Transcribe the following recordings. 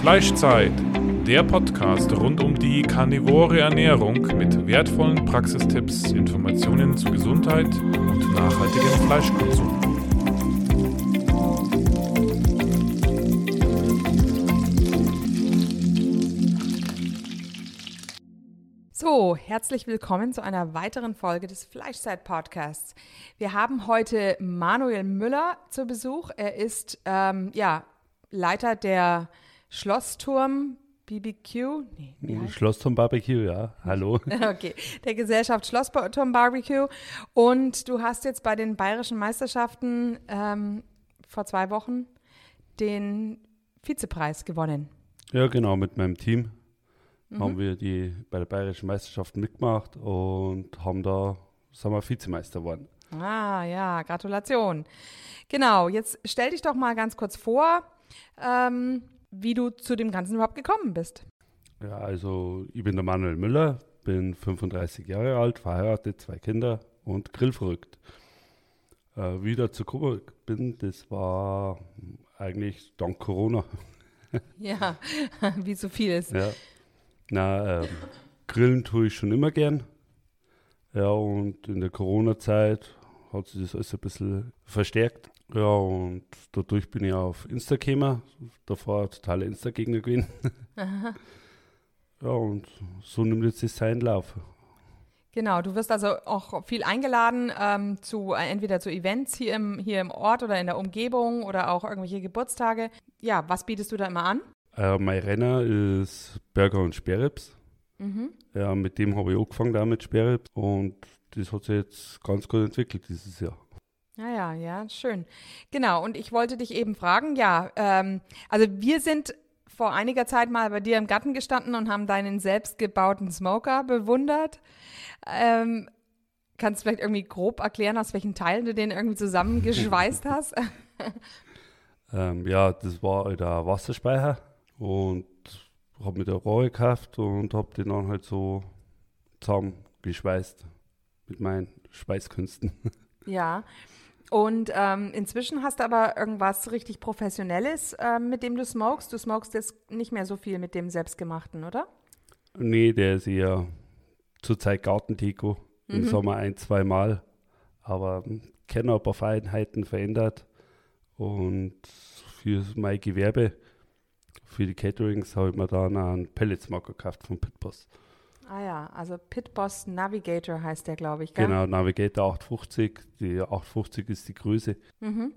Fleischzeit, der Podcast rund um die karnivore Ernährung mit wertvollen Praxistipps, Informationen zu Gesundheit und nachhaltigem Fleischkonsum. So, herzlich willkommen zu einer weiteren Folge des Fleischzeit Podcasts. Wir haben heute Manuel Müller zu Besuch. Er ist ähm, ja, Leiter der Schlossturm BBQ. Nee, Schlossturm Barbecue, ja. Hallo. Okay, der Gesellschaft Schlossturm Barbecue. Und du hast jetzt bei den bayerischen Meisterschaften ähm, vor zwei Wochen den Vizepreis gewonnen. Ja, genau, mit meinem Team mhm. haben wir die bei der bayerischen Meisterschaft mitgemacht und haben da, sagen wir, Vizemeister geworden. Ah ja, Gratulation. Genau, jetzt stell dich doch mal ganz kurz vor, ähm, wie du zu dem Ganzen überhaupt gekommen bist. Ja, also ich bin der Manuel Müller, bin 35 Jahre alt, verheiratet, zwei Kinder und grillverrückt. Äh, wie ich dazu gekommen bin, das war eigentlich dank Corona. ja, wie so vieles. Ja. Na, ähm, grillen tue ich schon immer gern. Ja, und in der Corona-Zeit hat sich das alles ein bisschen verstärkt. Ja, und dadurch bin ich auf Insta gekommen. Davor totaler Insta-Gegner gewesen. ja, und so nimmt jetzt das seinen Lauf. Genau, du wirst also auch viel eingeladen ähm, zu äh, entweder zu Events hier im, hier im Ort oder in der Umgebung oder auch irgendwelche Geburtstage. Ja, was bietest du da immer an? Äh, mein Renner ist Burger und Sperrips. Mhm. Ja, mit dem habe ich angefangen, da mit Sperrips. Und das hat sich jetzt ganz gut entwickelt dieses Jahr. Ja, ja, ja, schön. Genau, und ich wollte dich eben fragen, ja, ähm, also wir sind vor einiger Zeit mal bei dir im Garten gestanden und haben deinen selbstgebauten Smoker bewundert. Ähm, kannst du vielleicht irgendwie grob erklären, aus welchen Teilen du den irgendwie zusammengeschweißt hast? ähm, ja, das war der Wasserspeicher und habe mir der Rohre gekauft und habe den dann halt so zusammengeschweißt mit meinen Schweißkünsten. Ja, und ähm, inzwischen hast du aber irgendwas richtig Professionelles, äh, mit dem du smokest. Du smokest jetzt nicht mehr so viel mit dem Selbstgemachten, oder? Nee, der ist eher zurzeit Gartentiko. Mhm. Im Sommer ein, zwei Mal. Aber kenne ein paar Feinheiten verändert. Und für mein Gewerbe, für die Caterings, habe ich mir dann einen Pelletsmarker gekauft von Pitboss. Ah ja, also Pitboss Navigator heißt der, glaube ich, gell? Genau, Navigator 850. Die 850 ist die Größe. Mhm.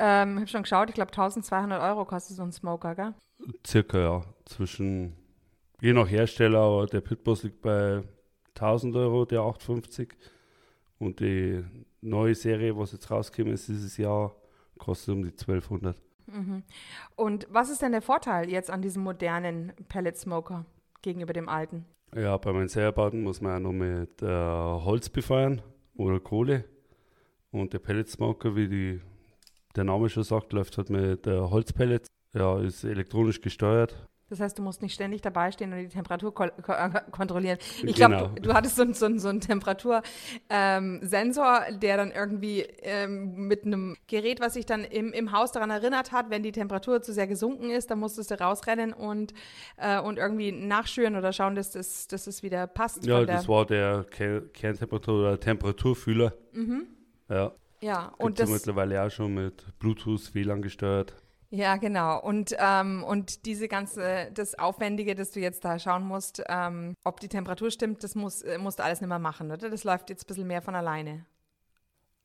Ähm, ich habe schon geschaut, ich glaube 1200 Euro kostet so ein Smoker, gell? Circa, ja. Zwischen, je nach Hersteller, aber der Pitboss liegt bei 1000 Euro, der 850. Und die neue Serie, was jetzt rausgekommen ist dieses Jahr, kostet um die 1200. Mhm. Und was ist denn der Vorteil jetzt an diesem modernen Pellet Smoker gegenüber dem alten? Ja, bei meinen Säuerbauten muss man auch noch mit äh, Holz befeuern oder Kohle. Und der Pelletsmoker, wie die, der Name schon sagt, läuft halt mit äh, Holzpellets. Ja, ist elektronisch gesteuert. Das heißt, du musst nicht ständig dabei stehen und die Temperatur ko ko kontrollieren. Ich glaube, genau. du, du, hattest so, so, so einen Temperatursensor, ähm, der dann irgendwie ähm, mit einem Gerät, was sich dann im, im Haus daran erinnert hat, wenn die Temperatur zu sehr gesunken ist, dann musstest du rausrennen und, äh, und irgendwie nachschüren oder schauen, dass das, dass das wieder passt. Ja, das war der Kerntemperatur- oder Temperaturfühler. Mhm. Ja. Ja, Gibt's und das mittlerweile auch schon mit Bluetooth, WLAN gesteuert. Ja, genau. Und, ähm, und diese ganze, das Aufwendige, das du jetzt da schauen musst, ähm, ob die Temperatur stimmt, das muss, äh, musst du alles nicht mehr machen, oder? Das läuft jetzt ein bisschen mehr von alleine.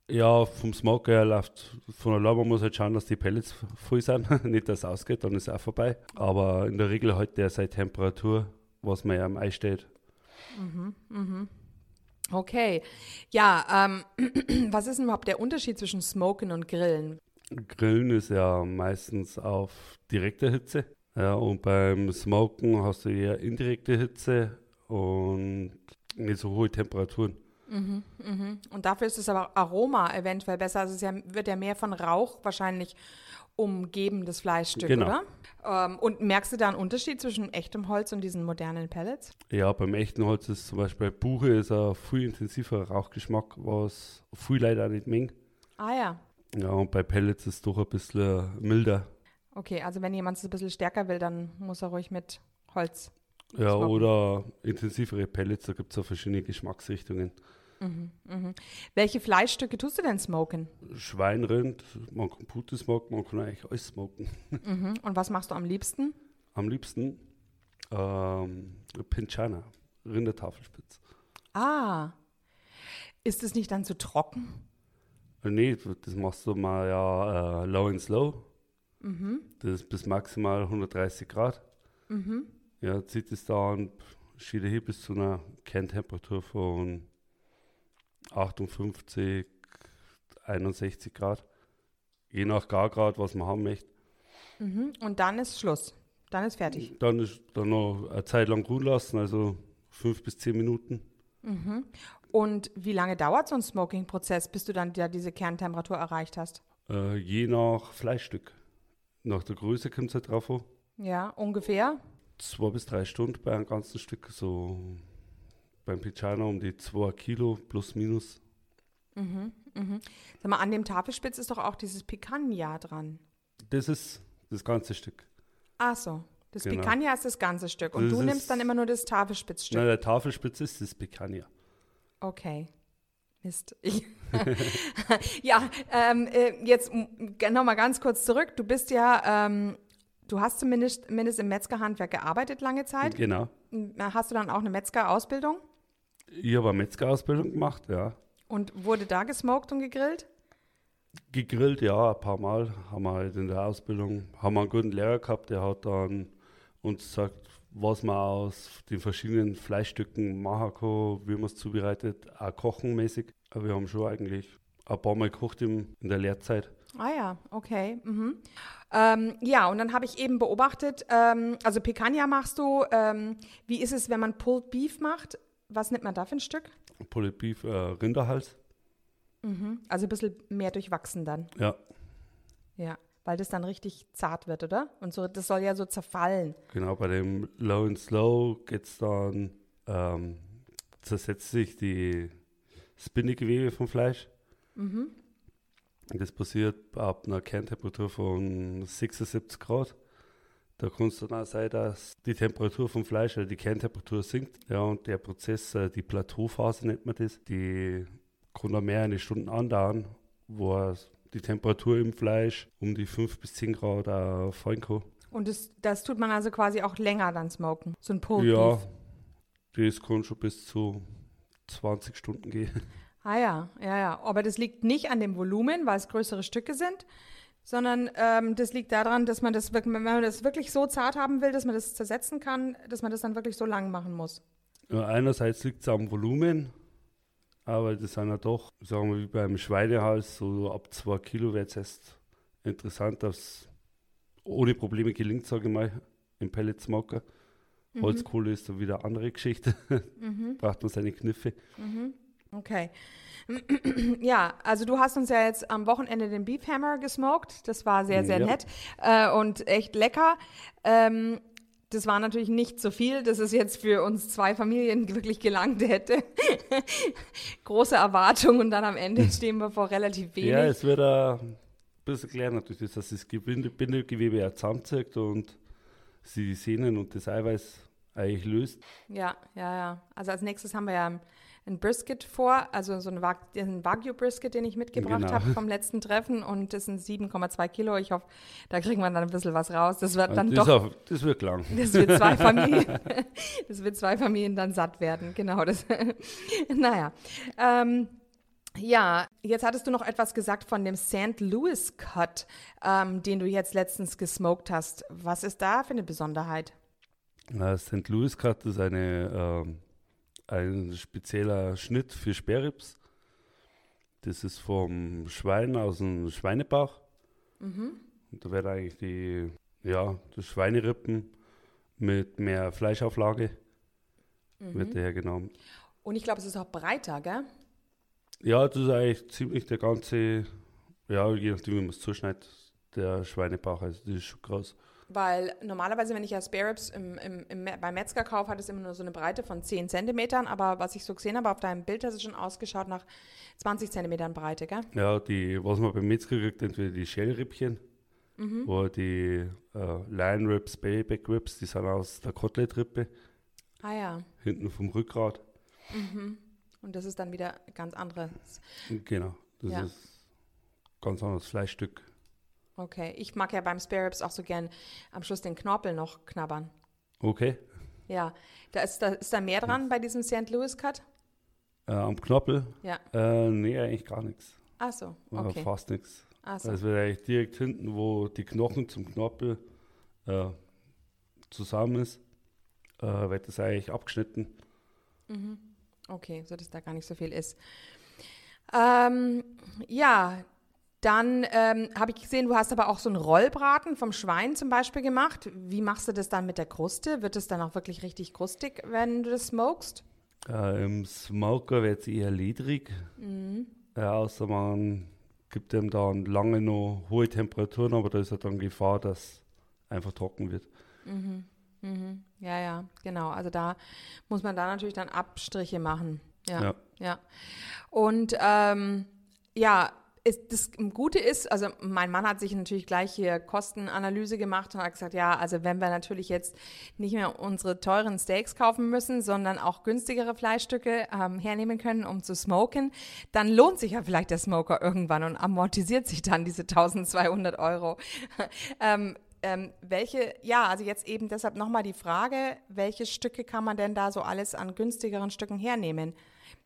Ja, vom Smoker her läuft von alleine. Man muss halt schauen, dass die Pellets voll sind. Nicht, dass es ausgeht, dann ist es auch vorbei. Aber in der Regel halt der seine Temperatur, was man ja am Ei steht. Mhm, mhm. Okay. Ja, ähm, was ist denn überhaupt der Unterschied zwischen Smoken und Grillen? Grillen ist ja meistens auf direkte Hitze. Ja, und beim Smoken hast du eher indirekte Hitze und nicht so hohe Temperaturen. Mhm, mhm. Und dafür ist das aber Aroma eventuell besser. Also es ja, wird ja mehr von Rauch wahrscheinlich umgeben, das Fleischstück, genau. oder? Ähm, und merkst du da einen Unterschied zwischen echtem Holz und diesen modernen Pellets? Ja, beim echten Holz ist zum Beispiel Buche ist ein viel intensiver Rauchgeschmack, was viel leider nicht mengt. Ah ja. Ja, und bei Pellets ist es doch ein bisschen milder. Okay, also wenn jemand es ein bisschen stärker will, dann muss er ruhig mit Holz. Ja, smoken. oder intensivere Pellets, da gibt es auch verschiedene Geschmacksrichtungen. Mhm, mh. Welche Fleischstücke tust du denn smoken? Schwein, Rind, man kann Pute smoken, man kann eigentlich alles smoken. Mhm. Und was machst du am liebsten? Am liebsten ähm, Pinchana, Rindertafelspitz. Ah, ist es nicht dann zu trocken? Nee, das machst du mal ja äh, low and slow. Mhm. Das ist bis maximal 130 Grad. Mhm. Ja, zieht es dann, schiede hier bis zu einer Kerntemperatur von 58, 61 Grad. Je nach Gargrad, was man haben möchte. Mhm. Und dann ist Schluss. Dann ist fertig. Dann ist dann noch eine Zeit lang ruhen lassen, also fünf bis zehn Minuten. Mhm. Und wie lange dauert so ein Smoking-Prozess, bis du dann ja diese Kerntemperatur erreicht hast? Äh, je nach Fleischstück. Nach der Größe kommt es halt drauf an. Ja, ungefähr? Zwei bis drei Stunden bei einem ganzen Stück. So beim Pichana um die zwei Kilo plus minus. Mhm, mhm. Sag mal, an dem Tafelspitz ist doch auch dieses Picanha dran. Das ist das ganze Stück. Ach so. Das genau. Picanha ist das ganze Stück. Und das du nimmst dann immer nur das Tafelspitzstück. Nein, der Tafelspitz ist das Picanha. Okay. Mist. ja, ähm, äh, jetzt nochmal ganz kurz zurück. Du bist ja, ähm, du hast zumindest, zumindest im Metzgerhandwerk gearbeitet lange Zeit. Genau. Hast du dann auch eine Metzgerausbildung? Ich habe eine Metzgerausbildung gemacht, ja. Und wurde da gesmoked und gegrillt? Gegrillt, ja, ein paar Mal. Haben wir halt in der Ausbildung, haben wir einen guten Lehrer gehabt, der hat dann uns gesagt, was man aus den verschiedenen Fleischstücken machen kann, wie man es zubereitet, auch kochenmäßig. Aber wir haben schon eigentlich ein paar Mal gekocht im, in der Lehrzeit. Ah ja, okay. Mhm. Ähm, ja, und dann habe ich eben beobachtet, ähm, also Picanha machst du, ähm, wie ist es, wenn man Pulled Beef macht? Was nimmt man da für ein Stück? Pulled Beef, äh, Rinderhals. Mhm. Also ein bisschen mehr durchwachsen dann. Ja. Ja weil das dann richtig zart wird, oder? Und so, das soll ja so zerfallen. Genau, bei dem Low and Slow geht es dann, ähm, zersetzt sich die Spinnegewebe vom Fleisch. Mhm. Das passiert ab einer Kerntemperatur von 76 Grad. Da kann es dann auch sein, dass die Temperatur vom Fleisch, also die Kerntemperatur sinkt. Ja, und der Prozess, äh, die Plateauphase nennt man das, die kann dann mehrere Stunden andauern, wo die Temperatur im Fleisch um die 5 bis 10 Grad äh, kann. Und das, das tut man also quasi auch länger dann smoken, so ein Pulled Ja, das kann schon bis zu 20 Stunden gehen. Ah ja, ja, ja. Aber das liegt nicht an dem Volumen, weil es größere Stücke sind, sondern ähm, das liegt daran, dass man das, wenn man das wirklich so zart haben will, dass man das zersetzen kann, dass man das dann wirklich so lang machen muss. Ja, einerseits liegt es am Volumen, aber das sind ja doch, sagen wir, wie beim Schweinehals, so ab zwei Kilo wird es erst interessant, dass ohne Probleme gelingt, sage ich mal, im Pelletsmoker. Mhm. Holzkohle ist dann wieder eine andere Geschichte. Mhm. Braucht man seine Kniffe. Mhm. Okay. Ja, also du hast uns ja jetzt am Wochenende den Beef Hammer gesmoked. Das war sehr, sehr ja. nett äh, und echt lecker. Ähm, das war natürlich nicht so viel, dass es jetzt für uns zwei Familien wirklich gelangt hätte. Große Erwartungen und dann am Ende stehen wir vor relativ wenig. Ja, es wird ein bisschen klären natürlich, dass das Bindegewebe ja zusammenzieht und sie die Sehnen und das Eiweiß eigentlich löst. Ja, ja, ja. Also als nächstes haben wir ja ein Brisket vor, also so ein, Wagyu-Brisket, den ich mitgebracht genau. habe vom letzten Treffen und das sind 7,2 Kilo. Ich hoffe, da kriegen wir dann ein bisschen was raus. Das wird dann das doch. Auch, das wird lang. Das wird zwei Familien, das wird zwei Familien dann satt werden. Genau das. naja. Ähm, ja, jetzt hattest du noch etwas gesagt von dem St. Louis Cut, ähm, den du jetzt letztens gesmoked hast. Was ist da für eine Besonderheit? St. Louis Cut ist eine ähm, ein spezieller Schnitt für Sperrrips. Das ist vom Schwein aus dem Schweinebauch. Mhm. Und da wird eigentlich die, ja, das Schweinerippen mit mehr Fleischauflage mhm. wird hergenommen. Und ich glaube, es ist auch breiter, gell? Ja, das ist eigentlich ziemlich der ganze, ja, je nachdem, wie man es zuschneidet, der Schweinebauch. Also das ist schon krass. Weil normalerweise, wenn ich ja Spare Ribs im, im, im, beim Metzger kaufe, hat es immer nur so eine Breite von 10 Zentimetern. Aber was ich so gesehen habe, auf deinem Bild hat es schon ausgeschaut nach 20 Zentimetern Breite, gell? Ja, die, was man beim Metzger kriegt, entweder die Schellrippchen Mhm. Oder die äh, Line Ribs, Babyback Ribs, die sind aus der Kotelettrippe. Ah ja. Hinten vom Rückgrat. Mhm. Und das ist dann wieder ganz anderes. Genau, das ja. ist ganz anderes Fleischstück. Okay, ich mag ja beim Spare Ribs auch so gern am Schluss den Knorpel noch knabbern. Okay. Ja, da ist da, ist da mehr dran bei diesem St. Louis Cut? Äh, am Knorpel? Ja. Äh, nee, eigentlich gar nichts. Ach so, okay. Äh, fast nichts. Ach so. Also eigentlich direkt hinten, wo die Knochen zum Knorpel äh, zusammen ist, äh, wird das eigentlich abgeschnitten. Mhm. Okay, so dass da gar nicht so viel ist. Ähm, ja, dann ähm, habe ich gesehen, du hast aber auch so einen Rollbraten vom Schwein zum Beispiel gemacht. Wie machst du das dann mit der Kruste? Wird es dann auch wirklich richtig krustig, wenn du das smokest? Äh, Im Smoker wird es eher ledrig. Mhm. Ja, außer man gibt dem dann lange noch hohe Temperaturen, aber da ist ja dann Gefahr, dass einfach trocken wird. Mhm. Mhm. Ja, ja, genau. Also da muss man da natürlich dann Abstriche machen. Ja. Ja. ja. Und ähm, ja, ist, das Gute ist, also mein Mann hat sich natürlich gleich hier Kostenanalyse gemacht und hat gesagt, ja, also wenn wir natürlich jetzt nicht mehr unsere teuren Steaks kaufen müssen, sondern auch günstigere Fleischstücke ähm, hernehmen können, um zu smoken, dann lohnt sich ja vielleicht der Smoker irgendwann und amortisiert sich dann diese 1200 Euro. ähm, ähm, welche, ja, also jetzt eben deshalb nochmal die Frage, welche Stücke kann man denn da so alles an günstigeren Stücken hernehmen?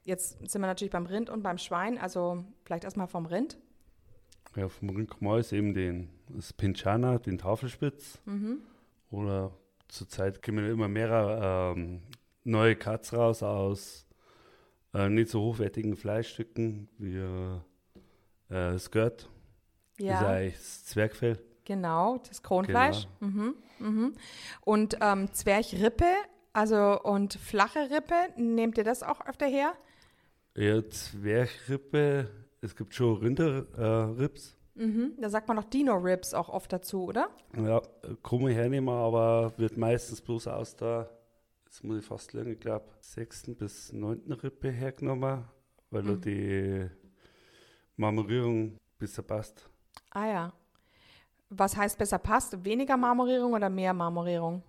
Jetzt sind wir natürlich beim Rind und beim Schwein, also vielleicht erstmal vom Rind. Ja, vom Rind kann man eben den das Pinchana, den Tafelspitz. Mhm. Oder zurzeit kommen immer mehr ähm, neue Cuts raus aus äh, nicht so hochwertigen Fleischstücken wie äh, Skirt. Ja. Das ist eigentlich das Zwergfell. Genau, das Kronfleisch. Genau. Mhm, mhm. Und ähm, Zwerchrippe, also und flache Rippe, nehmt ihr das auch öfter her? Ja, Zwerchrippe, es gibt schon Rinderrips. Äh, mhm, da sagt man noch Dino-Ribs auch oft dazu, oder? Ja, krumme hernehmen, aber wird meistens bloß aus der, jetzt muss ich fast lernen, ich glaube, sechsten bis neunten Rippe hergenommen, weil mhm. die Marmorierung besser passt. Ah ja. Was heißt besser passt? Weniger Marmorierung oder mehr Marmorierung?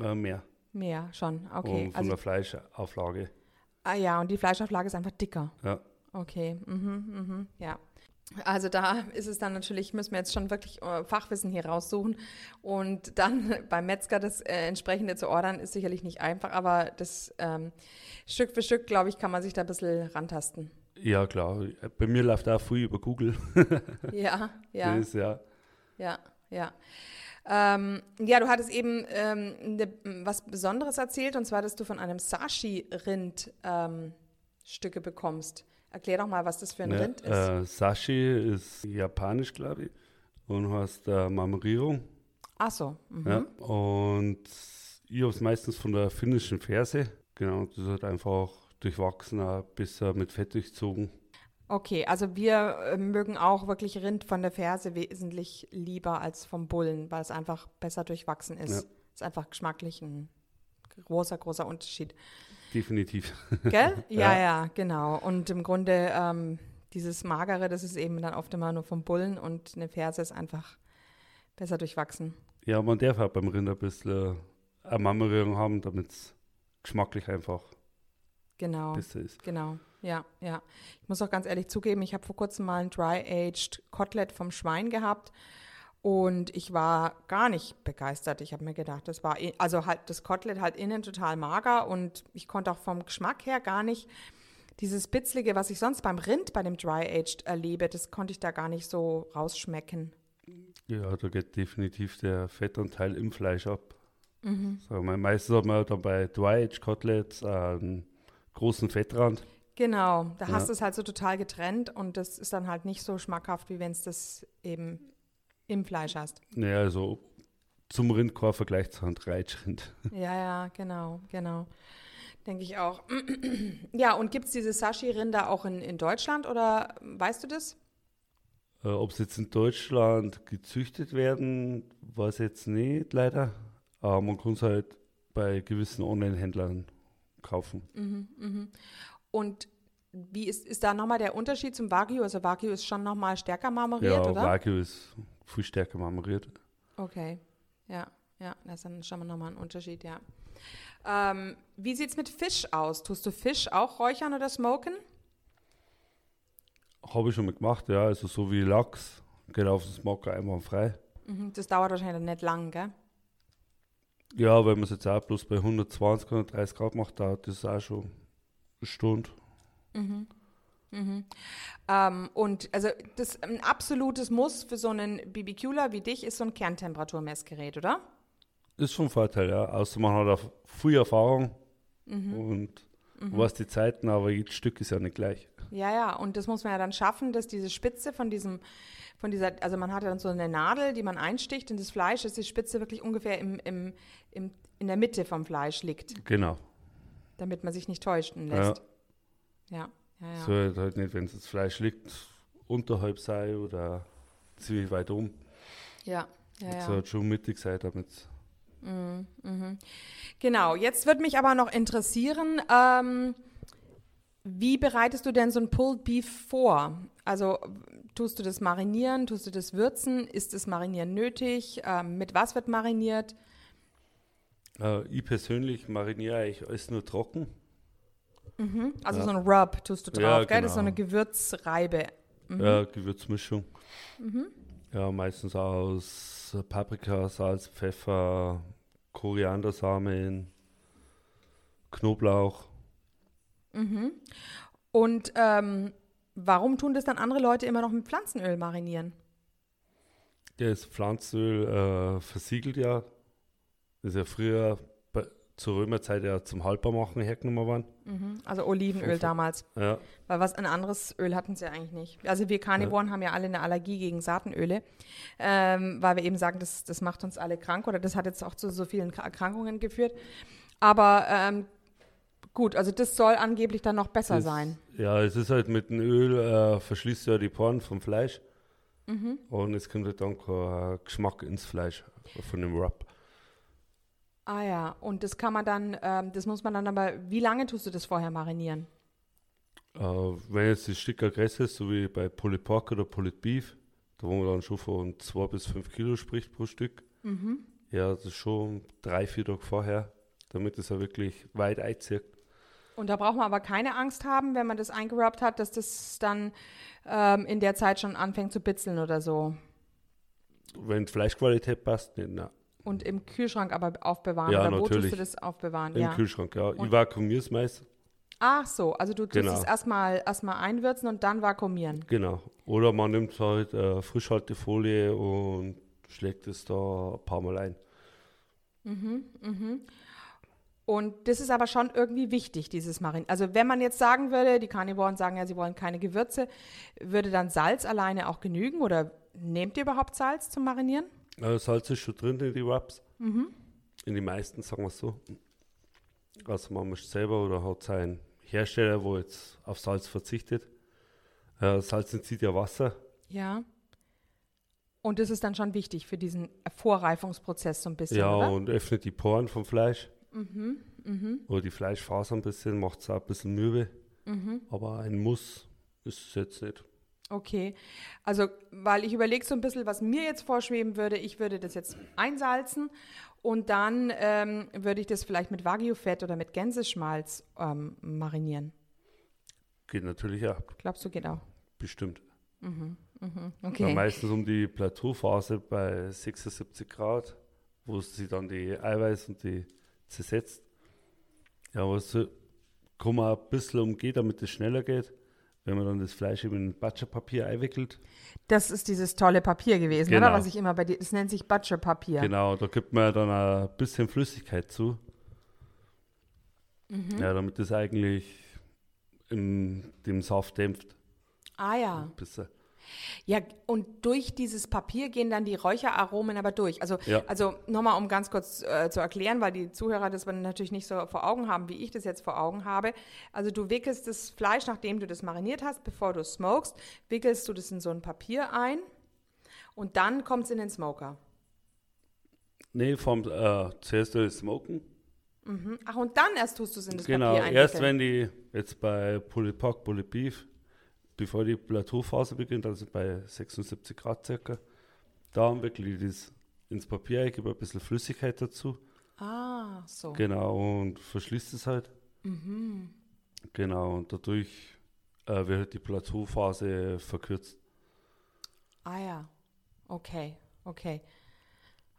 Äh, mehr. Mehr, schon, okay. Und von also, der Fleischauflage. Ah ja, und die Fleischauflage ist einfach dicker. Ja. Okay, mhm, mhm, ja. Also da ist es dann natürlich, müssen wir jetzt schon wirklich äh, Fachwissen hier raussuchen. Und dann beim Metzger das äh, entsprechende zu ordern, ist sicherlich nicht einfach, aber das ähm, Stück für Stück, glaube ich, kann man sich da ein bisschen rantasten. Ja, klar. Bei mir läuft auch viel über Google. ja, ja. Das ja. Ja, ja. Ähm, ja, du hattest eben ähm, ne, was Besonderes erzählt, und zwar, dass du von einem Sashi-Rind ähm, Stücke bekommst. Erklär doch mal, was das für ein ja, Rind ist. Äh, Sashi ist japanisch, glaube ich, und heißt äh, Marmorierung. Ach so. Mhm. Ja, und ich habe es meistens von der finnischen Ferse. Genau, das hat einfach durchwachsen, ein bisschen mit Fett durchzogen. Okay, also wir äh, mögen auch wirklich Rind von der Ferse wesentlich lieber als vom Bullen, weil es einfach besser durchwachsen ist. Ja. Ist einfach geschmacklich ein großer, großer Unterschied. Definitiv. Gell? Ja, ja, ja genau. Und im Grunde ähm, dieses Magere, das ist eben dann oft immer nur vom Bullen und eine Ferse ist einfach besser durchwachsen. Ja, man darf halt beim Rind ein bisschen eine Marmorierung haben, damit es geschmacklich einfach genau, besser ist. Genau. Ja, ja. Ich muss auch ganz ehrlich zugeben, ich habe vor kurzem mal ein Dry-Aged Kotelett vom Schwein gehabt und ich war gar nicht begeistert. Ich habe mir gedacht, das war, also halt das Kotelett halt innen total mager und ich konnte auch vom Geschmack her gar nicht dieses Bitzlige, was ich sonst beim Rind, bei dem Dry-Aged erlebe, das konnte ich da gar nicht so rausschmecken. Ja, da geht definitiv der Fettanteil im Fleisch ab. Mhm. So, meistens hat man dann bei Dry-Aged Koteletts einen großen Fettrand. Genau, da ja. hast du es halt so total getrennt und das ist dann halt nicht so schmackhaft, wie wenn es das eben im Fleisch hast. Ja, also zum Rind kein Vergleich zu einem Reitschrind. Ja, ja, genau, genau. Denke ich auch. ja, und gibt es diese Sashi-Rinder auch in, in Deutschland oder weißt du das? Äh, Ob sie jetzt in Deutschland gezüchtet werden, weiß ich jetzt nicht, leider. Aber man kann es halt bei gewissen Online-Händlern kaufen. Mhm, mh. Und wie ist, ist da nochmal der Unterschied zum Wagyu? Also Wagyu ist schon nochmal stärker marmoriert, ja, oder? Wagyu ist viel stärker marmoriert. Okay, ja, ja, das ist dann schon nochmal ein Unterschied, ja. Ähm, wie sieht es mit Fisch aus? Tust du Fisch auch räuchern oder smoken? Habe ich schon mal gemacht, ja. Also so wie Lachs, geht auf den Smoker einmal frei. Mhm, das dauert wahrscheinlich nicht lang, gell? Ja, wenn man es jetzt auch bloß bei 120, 130 Grad macht, dauert das auch schon eine Stunde. Mhm. Mhm. Ähm, und also das ein absolutes Muss für so einen BBQler wie dich ist so ein Kerntemperaturmessgerät, oder? Ist schon ein Vorteil, ja. Außer man hat auch viel Erfahrung mhm. und mhm. weiß die Zeiten, aber jedes Stück ist ja nicht gleich. Ja, ja, und das muss man ja dann schaffen, dass diese Spitze von diesem, von dieser, also man hat ja dann so eine Nadel, die man einsticht in das Fleisch, dass die Spitze wirklich ungefähr im, im, im, in der Mitte vom Fleisch liegt. Genau. Damit man sich nicht täuschen lässt. Ja. ja. Ja, ja. Soll halt nicht, wenn das Fleisch liegt, unterhalb sein oder ziemlich weit um. Ja, ja. ja. Soll halt schon mittig sein, damit. Mhm, mhm. Genau, jetzt würde mich aber noch interessieren, ähm, wie bereitest du denn so ein Pulled Beef vor? Also tust du das marinieren, tust du das würzen? Ist das Marinieren nötig? Ähm, mit was wird mariniert? Äh, ich persönlich mariniere eigentlich alles nur trocken. Mhm. Also ja. so ein Rub tust du drauf, ja, gell? Das ist so eine genau. Gewürzreibe. Mhm. Ja, Gewürzmischung. Mhm. Ja, meistens aus Paprika, Salz, Pfeffer, Koriandersamen, Knoblauch. Mhm. Und ähm, warum tun das dann andere Leute immer noch mit Pflanzenöl marinieren? Das Pflanzenöl äh, versiegelt ja. Das ist ja früher zur Römerzeit ja zum Haltbarmachen hergenommen worden. Mhm. Also Olivenöl Fünf. damals. Ja. Weil was ein anderes Öl hatten sie eigentlich nicht. Also wir Karnivoren ja. haben ja alle eine Allergie gegen Saatenöle, ähm, weil wir eben sagen, das, das macht uns alle krank oder das hat jetzt auch zu so vielen Erkrankungen geführt. Aber ähm, gut, also das soll angeblich dann noch besser das, sein. Ja, es ist halt mit dem Öl, äh, verschließt ja die Poren vom Fleisch. Mhm. Und es kommt halt dann kein Geschmack ins Fleisch von dem Rub. Ah ja, und das kann man dann, ähm, das muss man dann aber, wie lange tust du das vorher marinieren? Äh, wenn jetzt das Stück größer ist, so wie bei Pulled Pork oder Pulled Beef, da wo man dann schon von zwei bis fünf Kilo spricht pro Stück, mhm. ja, das ist schon drei, vier Tage vorher, damit es ja wirklich weit einzieht. Und da braucht man aber keine Angst haben, wenn man das eingerubbt hat, dass das dann ähm, in der Zeit schon anfängt zu bitzeln oder so. Wenn die Fleischqualität passt, nicht, nein. Und im Kühlschrank aber aufbewahren? Ja, oder natürlich. wo tust du das aufbewahren? Im ja. Kühlschrank, ja. Und ich vakuumiere es meist. Ach so, also du tust genau. es erstmal erstmal einwürzen und dann vakuumieren. Genau. Oder man nimmt halt äh, Frischhaltefolie und schlägt es da ein paar Mal ein. Mhm, mhm. Und das ist aber schon irgendwie wichtig, dieses Marin. Also wenn man jetzt sagen würde, die Carnivoren sagen ja, sie wollen keine Gewürze, würde dann Salz alleine auch genügen oder nehmt ihr überhaupt Salz zum Marinieren? Also Salz ist schon drin in die Wraps. Mhm. In die meisten, sagen wir es so. Also man mischt selber oder hat seinen Hersteller, wo jetzt auf Salz verzichtet. Äh, Salz entzieht ja Wasser. Ja. Und das ist dann schon wichtig für diesen Vorreifungsprozess so ein bisschen, Ja, oder? und öffnet die Poren vom Fleisch. Mhm, mhm. Oder die Fleischfaser ein bisschen, macht es auch ein bisschen mürbe. Mhm. Aber ein Muss ist es jetzt nicht. Okay, also weil ich überlege so ein bisschen, was mir jetzt vorschweben würde. Ich würde das jetzt einsalzen und dann ähm, würde ich das vielleicht mit Wagyu-Fett oder mit Gänseschmalz ähm, marinieren. Geht natürlich auch. Glaubst du, geht auch? Bestimmt. Mhm, mhm, okay. Ja, meistens um die Plateauphase bei 76 Grad, wo sie dann die Eiweiß und die zersetzt. Ja, aber so kann man ein bisschen umgehen, damit es schneller geht wenn man dann das Fleisch in Butcherpapier einwickelt. Das ist dieses tolle Papier gewesen, genau. oder? Was ich immer bei dir, das nennt sich Butcherpapier. Genau, da gibt man dann ein bisschen Flüssigkeit zu. Mhm. Ja, damit das eigentlich in dem Saft dämpft. Ah ja. Ein bisschen. Ja, und durch dieses Papier gehen dann die Räucheraromen aber durch. Also, ja. also nochmal, um ganz kurz äh, zu erklären, weil die Zuhörer das natürlich nicht so vor Augen haben, wie ich das jetzt vor Augen habe. Also du wickelst das Fleisch, nachdem du das mariniert hast, bevor du smokest, wickelst du das in so ein Papier ein und dann kommt es in den Smoker. Nee, vom, äh, zuerst das Smoken. Mhm. Ach, und dann erst tust du es in das genau, Papier Genau, erst wenn die jetzt bei Pulled Pork, Pulled Beef, bevor die Plateauphase beginnt, also bei 76 Grad circa, da wickle ich das ins Papier, ich gebe ein bisschen Flüssigkeit dazu. Ah, so. Genau, und verschließt es halt. Mhm. Genau, und dadurch äh, wird halt die Plateauphase verkürzt. Ah ja, okay, okay.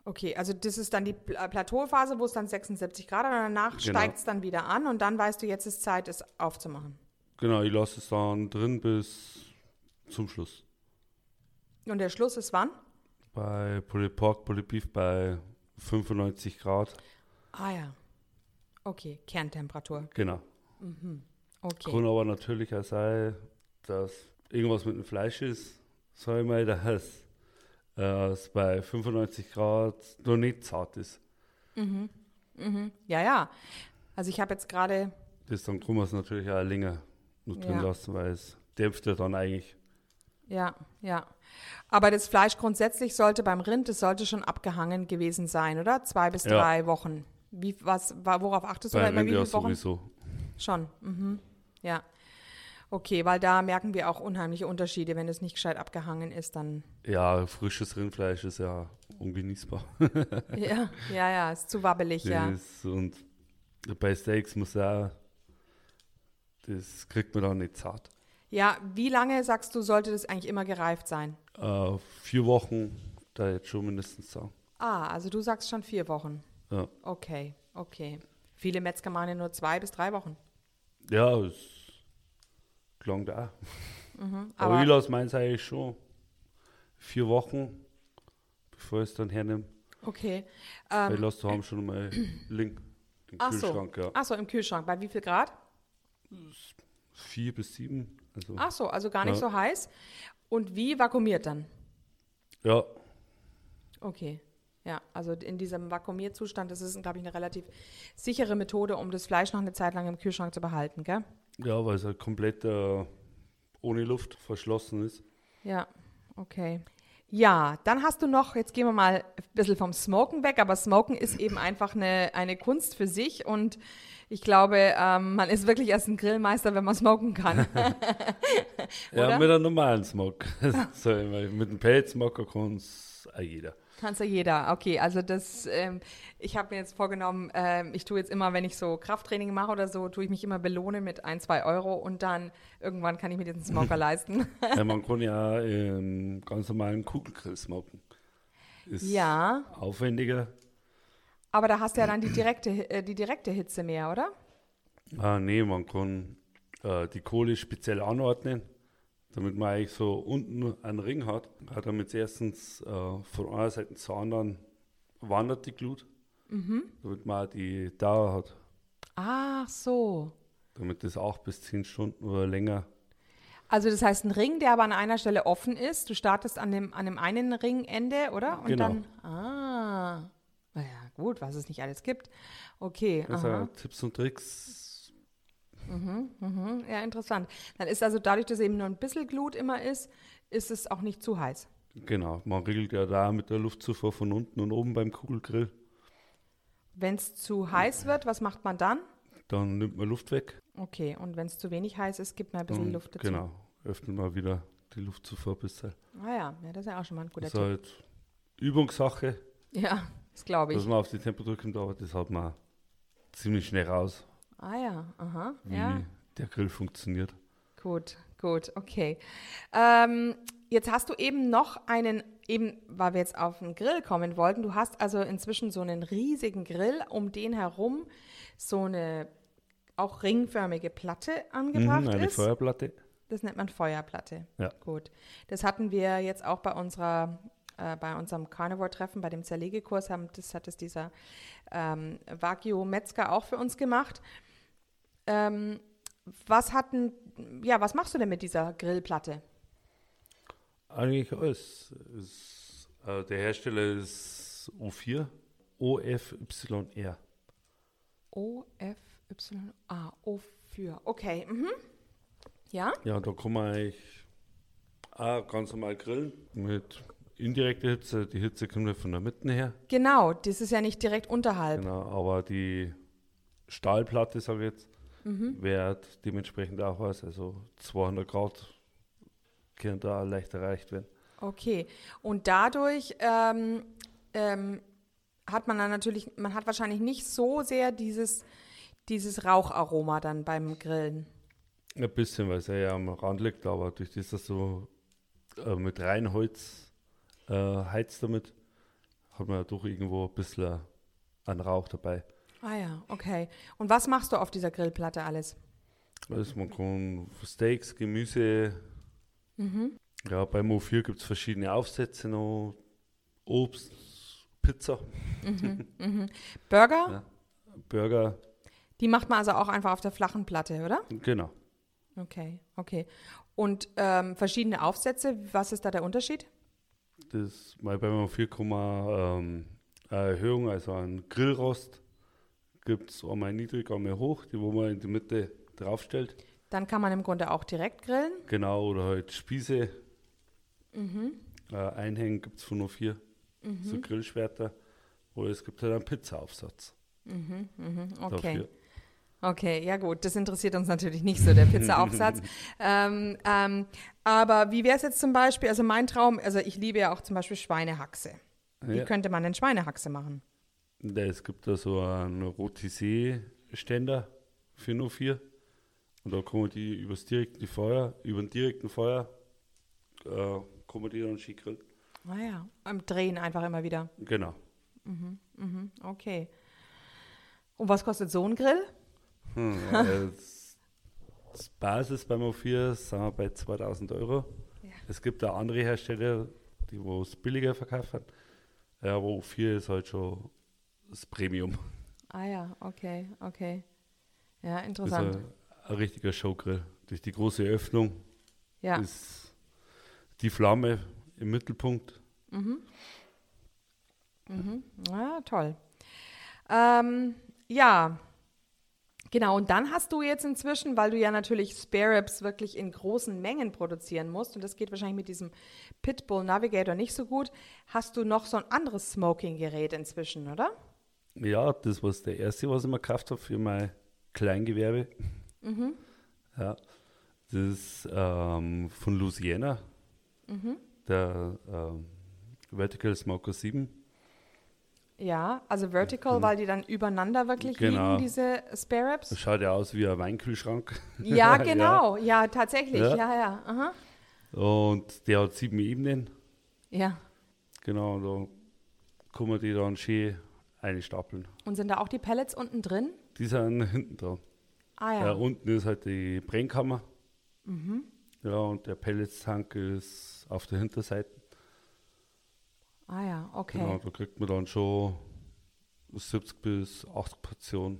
Okay, also das ist dann die äh, Plateauphase, wo es dann 76 Grad und danach genau. steigt es dann wieder an und dann weißt du, jetzt ist Zeit, es aufzumachen. Genau, ich lasse es dann drin bis zum Schluss. Und der Schluss ist wann? Bei Polypork, Polybeef bei 95 Grad. Ah ja. Okay, Kerntemperatur. Genau. Mhm. Okay. Kann aber natürlich auch sein, dass irgendwas mit dem Fleisch ist, sag ich mal, dass äh, es bei 95 Grad noch nicht zart ist. Mhm. Mhm. Ja, ja. Also ich habe jetzt gerade. Das dann kann man es natürlich auch länger noch drin ja. lassen, weil es dämpft ja dann eigentlich. Ja, ja. Aber das Fleisch grundsätzlich sollte beim Rind, das sollte schon abgehangen gewesen sein, oder? Zwei bis ja. drei Wochen. Wie, was, worauf achtest du bei viele Wochen? Sowieso. Schon. Mhm. Ja. Okay, weil da merken wir auch unheimliche Unterschiede. Wenn es nicht gescheit abgehangen ist, dann. Ja, frisches Rindfleisch ist ja ungenießbar. ja, ja, ja, ist zu wabbelig, ja. und bei Steaks muss ja, das kriegt man dann nicht zart. Ja, wie lange sagst du, sollte das eigentlich immer gereift sein? Äh, vier Wochen, da jetzt schon mindestens sagen. Ah, also du sagst schon vier Wochen. Ja. Okay, okay. Viele Metzger machen ja nur zwei bis drei Wochen. Ja, es klang da. Mhm, aber, aber ich lasse meins eigentlich schon vier Wochen, bevor ich es dann hernehme. Okay. Ähm, ich lasse daheim schon mal Link im ach Kühlschrank. So. Ja. Ach so, im Kühlschrank. Bei wie viel Grad? Vier bis sieben. Also, ach so, also gar nicht ja. so heiß. Und wie vakuumiert dann? Ja. Okay. Ja, also in diesem Vakuumierzustand, das ist, glaube ich, eine relativ sichere Methode, um das Fleisch noch eine Zeit lang im Kühlschrank zu behalten, gell? Ja, weil es halt komplett äh, ohne Luft verschlossen ist. Ja, okay. Ja, dann hast du noch, jetzt gehen wir mal ein bisschen vom Smoken weg, aber Smoken ist eben einfach eine, eine Kunst für sich und ich glaube, ähm, man ist wirklich erst ein Grillmeister, wenn man smoken kann. ja, mit einem normalen Smoke. so, mit einem Pelzsmoker kann es jeder. Kannst du jeder. Okay, also das, ähm, ich habe mir jetzt vorgenommen, ähm, ich tue jetzt immer, wenn ich so Krafttraining mache oder so, tue ich mich immer belohnen mit ein, zwei Euro und dann irgendwann kann ich mir diesen Smoker leisten. ja, man kann ja ähm, ganz normalen Kugelgrill smoken. Ist ja. aufwendiger. Aber da hast du ja dann die direkte, äh, die direkte Hitze mehr, oder? Ah, nee, man kann äh, die Kohle speziell anordnen damit man eigentlich so unten einen Ring hat, damit es erstens äh, von einer Seite zur anderen wandert die Glut, mhm. damit man die Dauer hat. Ach so. Damit das auch bis zehn Stunden oder länger. Also das heißt ein Ring, der aber an einer Stelle offen ist. Du startest an dem, an dem einen Ringende, oder? Und genau. dann. Ah. Naja, gut, was es nicht alles gibt. Okay. Also Tipps und Tricks Mhm, mhm. Ja, interessant. Dann ist also dadurch, dass eben nur ein bisschen Glut immer ist, ist es auch nicht zu heiß. Genau, man regelt ja da mit der Luftzufuhr von unten und oben beim Kugelgrill. Wenn es zu heiß wird, was macht man dann? Dann nimmt man Luft weg. Okay, und wenn es zu wenig heiß ist, gibt man ein bisschen und, Luft dazu. Genau, öffnet man wieder die Luftzufuhr ein bisschen. Ah ja, ja, das ist ja auch schon mal ein guter das ist halt Übungssache. Ja, das glaube ich. Dass man auf die Temperatur kommt, aber das hat man ziemlich schnell raus. Ah ja, aha. Wie ja. der Grill funktioniert. Gut, gut, okay. Ähm, jetzt hast du eben noch einen, eben weil wir jetzt auf den Grill kommen wollten, du hast also inzwischen so einen riesigen Grill, um den herum so eine auch ringförmige Platte angebracht mhm, eine ist. Feuerplatte. Das nennt man Feuerplatte. Ja. Gut. Das hatten wir jetzt auch bei unserer äh, bei unserem Carnivore-Treffen, bei dem Zerlegekurs, haben, das hat es dieser ähm, Wagyu-Metzger auch für uns gemacht. Ähm, was hatten, ja, was machst du denn mit dieser Grillplatte? Eigentlich alles. Ist, äh, der Hersteller ist O4, OFYR. OFY, ah, O für, okay. Mhm. Ja? Ja, da kann man eigentlich auch ganz normal grillen mit indirekter Hitze. Die Hitze kommt ja von der Mitte her. Genau, das ist ja nicht direkt unterhalb. Genau, aber die Stahlplatte, sage ich jetzt, mhm. wird dementsprechend auch was. Also 200 Grad können da leicht erreicht werden. Okay. Und dadurch ähm, ähm, hat man dann natürlich, man hat wahrscheinlich nicht so sehr dieses, dieses Raucharoma dann beim Grillen. Ein bisschen, weil es ja am Rand liegt, aber durch das, dass so äh, mit Reinholz äh, heizt damit, hat man ja doch irgendwo ein bisschen an Rauch dabei. Ah ja, okay. Und was machst du auf dieser Grillplatte alles? Also man kann Steaks, Gemüse. Mhm. Ja, beim O4 gibt es verschiedene Aufsätze noch. Obst, Pizza. Mhm, mhm. Burger? Ja, Burger. Die macht man also auch einfach auf der flachen Platte, oder? Genau. Okay, okay. Und ähm, verschiedene Aufsätze, was ist da der Unterschied? Das mal beim O4 ähm, eine Erhöhung, also ein Grillrost gibt es einmal niedrig, einmal hoch, die wo man in die Mitte draufstellt. Dann kann man im Grunde auch direkt grillen. Genau, oder halt Spieße. Mhm. Äh, einhängen gibt es von nur vier, mhm. so Grillschwerter. Oder es gibt halt einen Pizzaaufsatz. Mhm, mhm, okay. Dafür. Okay, ja gut, das interessiert uns natürlich nicht so, der Pizzaaufsatz. ähm, ähm, aber wie wäre es jetzt zum Beispiel, also mein Traum, also ich liebe ja auch zum Beispiel Schweinehaxe. Wie ja. könnte man denn Schweinehaxe machen? Es gibt da so einen Rotisserie-Ständer für nur vier. Und da kann man die übers direkte Feuer, über den direkten Feuer, äh, kann man die dann schick grillen. Ah ja, am Drehen einfach immer wieder. Genau. Mhm, mhm, okay. Und was kostet so ein Grill? Hm, das, das Basis beim O4 sind wir bei 2000 Euro. Ja. Es gibt auch andere Hersteller, die es billiger verkaufen. Ja, aber O4 ist halt schon das Premium. Ah ja, okay, okay. Ja, interessant. Ein, ein, richtiger Showgrill. Durch die große Öffnung ja. ist die Flamme im Mittelpunkt. Mhm. Mhm. Ja, toll. Ähm, ja, Genau, und dann hast du jetzt inzwischen, weil du ja natürlich Spare Ribs wirklich in großen Mengen produzieren musst, und das geht wahrscheinlich mit diesem Pitbull Navigator nicht so gut, hast du noch so ein anderes Smoking-Gerät inzwischen, oder? Ja, das war der erste, was ich mir gekauft habe für mein Kleingewerbe. Mhm. Ja, das ist ähm, von Louisiana, mhm. der ähm, Vertical Smoker 7. Ja, also vertical, mhm. weil die dann übereinander wirklich genau. liegen, diese Spare Ribs. Das schaut ja aus wie ein Weinkühlschrank. Ja, genau. ja. ja, tatsächlich. Ja, ja. ja. Aha. Und der hat sieben Ebenen. Ja. Genau, da kann man die dann schön einstapeln. Und sind da auch die Pellets unten drin? Die sind hinten dran. Ah ja. Äh, unten ist halt die Brennkammer. Mhm. Ja, und der Pelletstank ist auf der Hinterseite. Ah ja, okay. Genau, da kriegt man dann schon 70 bis 80 Portionen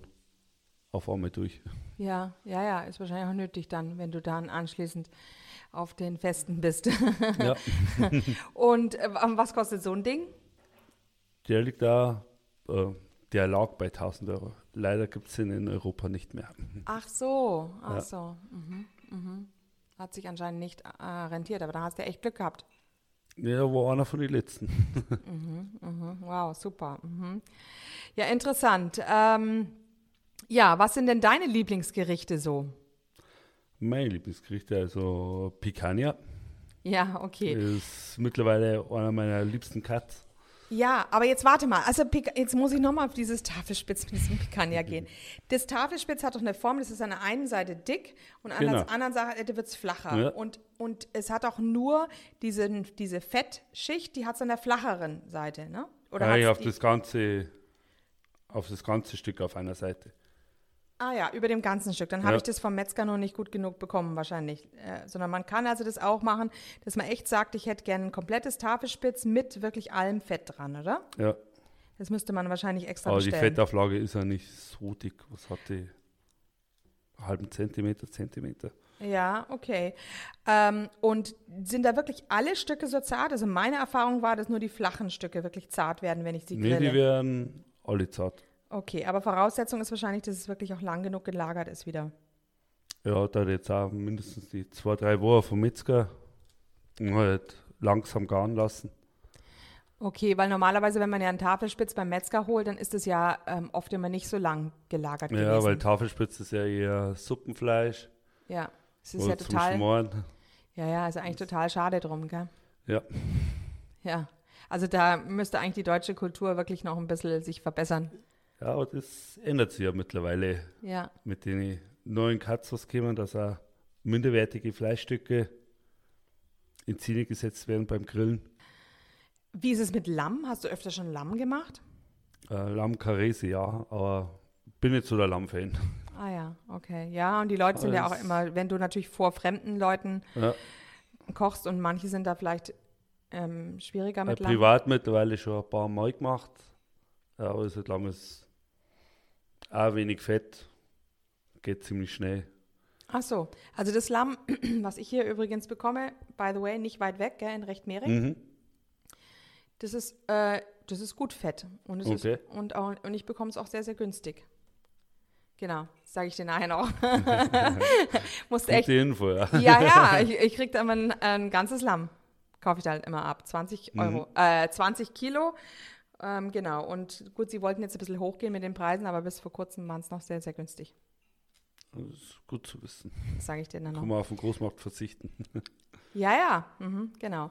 auf einmal durch. Ja, ja, ja, ist wahrscheinlich auch nötig dann, wenn du dann anschließend auf den Festen bist. Ja. Und äh, was kostet so ein Ding? Der liegt da äh, der lag bei 1000 Euro. Leider gibt es ihn in Europa nicht mehr. Ach so, ach ja. so. Mhm, mhm. Hat sich anscheinend nicht äh, rentiert, aber da hast du echt Glück gehabt. Ja, war einer von den letzten. mhm, mhm. Wow, super. Mhm. Ja, interessant. Ähm, ja, was sind denn deine Lieblingsgerichte so? Meine Lieblingsgerichte, also Picanha. Ja, okay. Ist mittlerweile einer meiner liebsten Cuts. Ja, aber jetzt warte mal. Also jetzt muss ich nochmal auf dieses Tafelspitz mit diesem Picanha gehen. Das Tafelspitz hat doch eine Form, das ist an der einen Seite dick und an genau. der anderen Seite wird es flacher. Ja. Und, und es hat auch nur diese, diese Fettschicht, die hat es an der flacheren Seite, ne? Oder ja, auf das ganze, auf das ganze Stück auf einer Seite. Ah ja, über dem ganzen Stück. Dann ja. habe ich das vom Metzger noch nicht gut genug bekommen wahrscheinlich. Äh, sondern man kann also das auch machen, dass man echt sagt, ich hätte gerne ein komplettes Tafelspitz mit wirklich allem Fett dran, oder? Ja. Das müsste man wahrscheinlich extra Aber bestellen. die Fettauflage ist ja nicht so dick. Was hat die? Halben Zentimeter, Zentimeter. Ja, okay. Ähm, und sind da wirklich alle Stücke so zart? Also meine Erfahrung war, dass nur die flachen Stücke wirklich zart werden, wenn ich sie grille. Nee, die werden alle zart. Okay, aber Voraussetzung ist wahrscheinlich, dass es wirklich auch lang genug gelagert ist wieder. Ja, da jetzt auch mindestens die zwei, drei Wochen vom Metzger halt langsam garen lassen. Okay, weil normalerweise, wenn man ja einen Tafelspitz beim Metzger holt, dann ist es ja ähm, oft immer nicht so lang gelagert ja, gewesen. Weil Tafelspitz ist ja eher Suppenfleisch. Ja, es ist ja total. Schmoren. Ja, ja, ist eigentlich total schade drum, gell? Ja. Ja, also da müsste eigentlich die deutsche Kultur wirklich noch ein bisschen sich verbessern. Ja, aber das ändert sich ja mittlerweile. Ja. Mit den neuen was kommen, dass auch minderwertige Fleischstücke in Szene gesetzt werden beim Grillen. Wie ist es mit Lamm? Hast du öfter schon Lamm gemacht? Äh, Lamm Carese, ja, aber bin nicht so der Lamm-Fan. Ah ja, okay. Ja, und die Leute sind ja auch immer, wenn du natürlich vor fremden Leuten ja. kochst und manche sind da vielleicht ähm, schwieriger mit äh, Lamm. Privat mittlerweile schon ein paar Mal gemacht. Ja, aber das Lamm ist auch wenig Fett. Geht ziemlich schnell. Ach so, also das Lamm, was ich hier übrigens bekomme, by the way, nicht weit weg, gell, in Rechtmering. Mhm. Das ist, äh, das ist gut Fett. Und, okay. ist, und, auch, und ich bekomme es auch sehr, sehr günstig. Genau, sage ich dir nachher noch. Musste echt. Info, ja. ja, ja, ich, ich kriege da immer ein, ein, ganzes Lamm. Kaufe ich da halt immer ab. 20 mhm. Euro, mhm. äh, 20 Kilo. Ähm, genau. Und gut, sie wollten jetzt ein bisschen hochgehen mit den Preisen, aber bis vor kurzem waren es noch sehr, sehr günstig. Das ist gut zu wissen. Das sage ich dir dann noch. Kann man auf den Großmarkt verzichten. ja, ja, mhm, genau.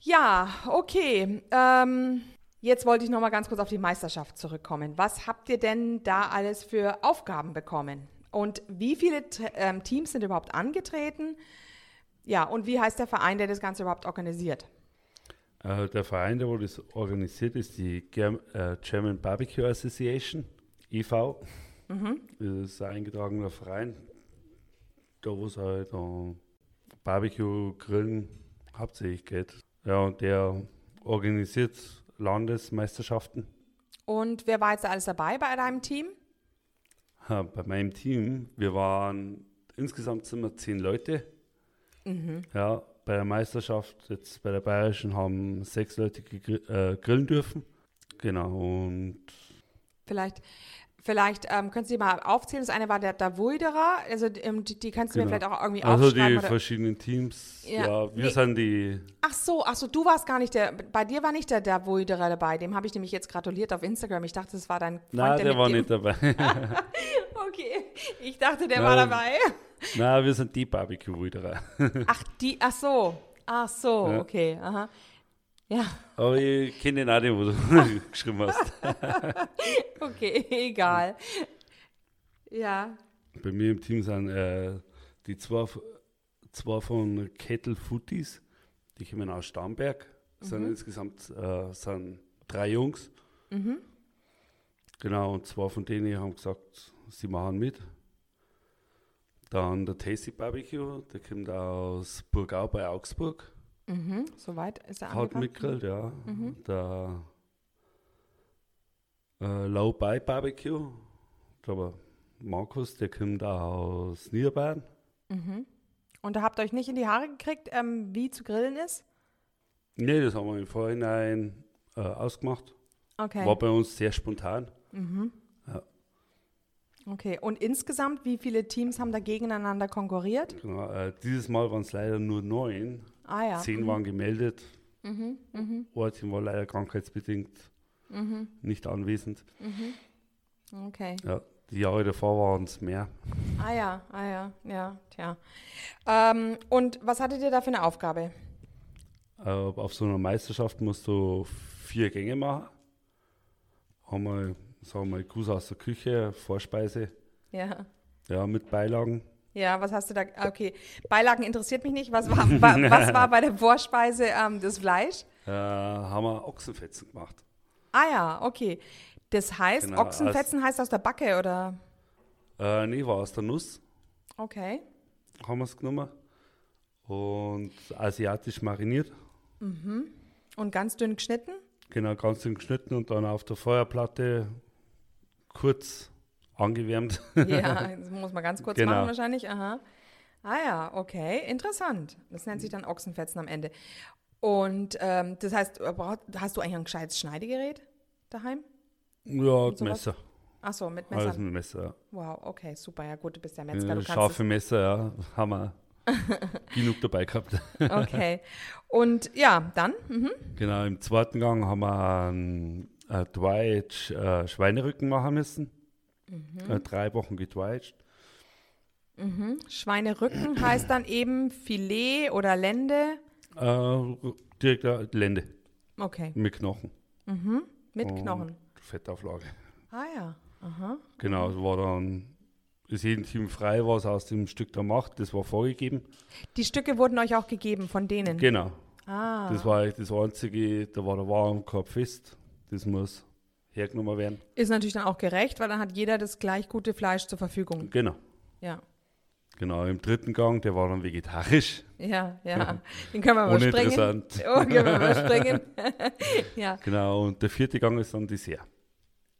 Ja, okay. Ähm, jetzt wollte ich noch mal ganz kurz auf die Meisterschaft zurückkommen. Was habt ihr denn da alles für Aufgaben bekommen? Und wie viele ähm, Teams sind überhaupt angetreten? Ja, und wie heißt der Verein, der das Ganze überhaupt organisiert? Äh, der Verein, der das organisiert, ist die äh, German Barbecue Association, EV. Mhm. Das ist ein eingetragener Verein, da wo es halt uh, Barbecue-Grillen hauptsächlich geht. Ja, und der organisiert Landesmeisterschaften. Und wer war jetzt alles dabei bei deinem Team? Ja, bei meinem Team, wir waren insgesamt sind wir zehn Leute. Mhm. Ja, bei der Meisterschaft, jetzt bei der Bayerischen, haben sechs Leute äh, grillen dürfen. Genau, und. Vielleicht Vielleicht ähm, könntest du die mal aufzählen. Das eine war der Davuiderer, also ähm, die, die kannst du genau. mir vielleicht auch irgendwie also aufschreiben. Also die oder? verschiedenen Teams, ja, ja wir nee. sind die... Ach so, ach so, du warst gar nicht der, bei dir war nicht der Davuiderer dabei, dem habe ich nämlich jetzt gratuliert auf Instagram. Ich dachte, das war dein Freund, Nein, der, der war dem... nicht dabei. okay, ich dachte, der Nein, war dabei. Nein, wir sind die Barbecue-Rüderer. ach, die, ach so, ach so, ja. okay, aha. Ja. Aber ich kenne den auch den, wo du geschrieben hast. okay, egal. Ja. Bei mir im Team sind äh, die zwei, zwei von Kettle Footies, die kommen aus Starnberg. Sind mhm. insgesamt äh, sind drei Jungs. Mhm. Genau, und zwei von denen haben gesagt, sie machen mit. Dann der Tasty Barbecue, der kommt aus Burgau bei Augsburg. Mhm, soweit ist er Hat mitgegrillt, ja. Mhm. Der äh, Low By Barbecue, ich glaube Markus, der kommt aus Niederbayern. Mhm. Und da habt ihr euch nicht in die Haare gekriegt, ähm, wie zu grillen ist? Nee, das haben wir im Vorhinein äh, ausgemacht. Okay. War bei uns sehr spontan. Mhm. Ja. Okay, und insgesamt, wie viele Teams haben da gegeneinander konkurriert? Genau, äh, dieses Mal waren es leider nur neun. Ah, ja. Zehn mhm. waren gemeldet. Mhm. Mhm. Ein war leider krankheitsbedingt mhm. nicht anwesend. Mhm. Okay. Ja, die Jahre davor waren es mehr. Ah ja, ah ja, ja, tja. Ähm, und was hattet ihr da für eine Aufgabe? Äh, auf so einer Meisterschaft musst du vier Gänge machen. Wir, sagen wir mal, Gruß aus der Küche, Vorspeise. Ja. Ja, mit Beilagen. Ja, was hast du da? Ah, okay, Beilagen interessiert mich nicht. Was war, was war bei der Vorspeise ähm, das Fleisch? Äh, haben wir Ochsenfetzen gemacht. Ah ja, okay. Das heißt, genau, Ochsenfetzen heißt aus der Backe, oder? Äh, nee, war aus der Nuss. Okay. Haben wir es genommen. Und asiatisch mariniert. Mhm. Und ganz dünn geschnitten? Genau, ganz dünn geschnitten und dann auf der Feuerplatte kurz angewärmt. Ja, das muss man ganz kurz genau. machen wahrscheinlich. Aha. Ah ja, okay, interessant. Das nennt sich dann Ochsenfetzen am Ende. Und ähm, das heißt, hast du eigentlich ein gescheites Schneidegerät daheim? Ja, Messer. Ach so, mit Messer. Alles mit Messer, ja. Wow, okay, super. Ja gut, du bist ja Metzger. Du scharfe Messer, ja, Hammer. genug dabei gehabt. okay. Und ja, dann? Mhm. Genau, im zweiten Gang haben wir einen, einen äh, Schweinerücken machen müssen. Mhm. Äh, drei Wochen gedweitscht. Mhm. Schweinerücken heißt dann eben Filet oder Lende? Äh, direkt äh, Lende. Okay. Mit Knochen. Mhm. Mit Und Knochen. Fettauflage. Ah ja. Aha. Genau, es war dann ist jedem Team frei, was aus dem Stück da macht. Das war vorgegeben. Die Stücke wurden euch auch gegeben von denen? Genau. Ah. Das war das Einzige, da war der Warenkorb fest. Das muss hergenommen werden. Ist natürlich dann auch gerecht, weil dann hat jeder das gleich gute Fleisch zur Verfügung. Genau. Ja. Genau, im dritten Gang, der war dann vegetarisch. Ja, ja. Den können wir mal springen. Oh, können wir mal springen. ja. Genau, und der vierte Gang ist dann Dessert.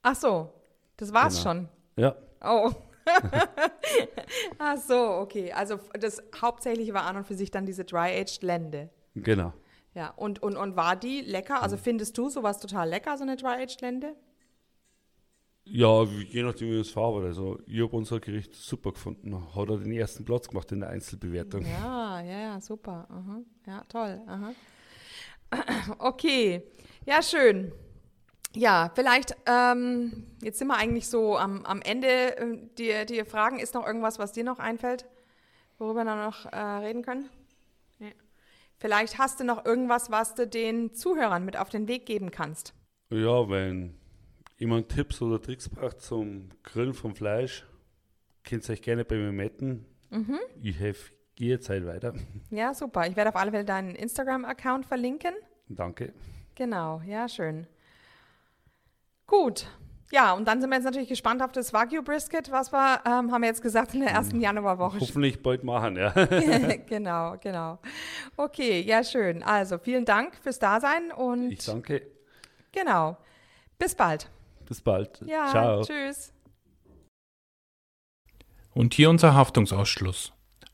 Ach so, das war's genau. schon. Ja. Oh. Ach so, okay. Also das Hauptsächliche war an und für sich dann diese Dry-Aged Lende. Genau. Ja, und, und, und war die lecker? Also findest du sowas total lecker, so eine Dry-Aged Lende? Ja, je nachdem, wie es verarbeitet. Also, ich habe unser Gericht super gefunden. Hat er den ersten Platz gemacht in der Einzelbewertung. Ja, ja, ja, super. Aha. Ja, toll. Aha. Okay, ja, schön. Ja, vielleicht, ähm, jetzt sind wir eigentlich so am, am Ende. Die, die Fragen, ist noch irgendwas, was dir noch einfällt, worüber wir noch äh, reden können? Vielleicht hast du noch irgendwas, was du den Zuhörern mit auf den Weg geben kannst. Ja, wenn jemand Tipps oder Tricks braucht zum Grillen vom Fleisch, könnt ihr euch gerne bei mir melden. Mhm. Ich helfe jederzeit weiter. Ja, super. Ich werde auf alle Fälle deinen Instagram-Account verlinken. Danke. Genau, ja, schön. Gut. Ja, und dann sind wir jetzt natürlich gespannt auf das Wagyu Brisket, was wir, ähm, haben wir jetzt gesagt, in der ersten hm. Januarwoche. Hoffentlich bald machen, ja. genau, genau. Okay, ja, schön. Also vielen Dank fürs Dasein und. Ich danke. Genau. Bis bald. Bis bald. Ja, Ciao. Tschüss. Und hier unser Haftungsausschluss.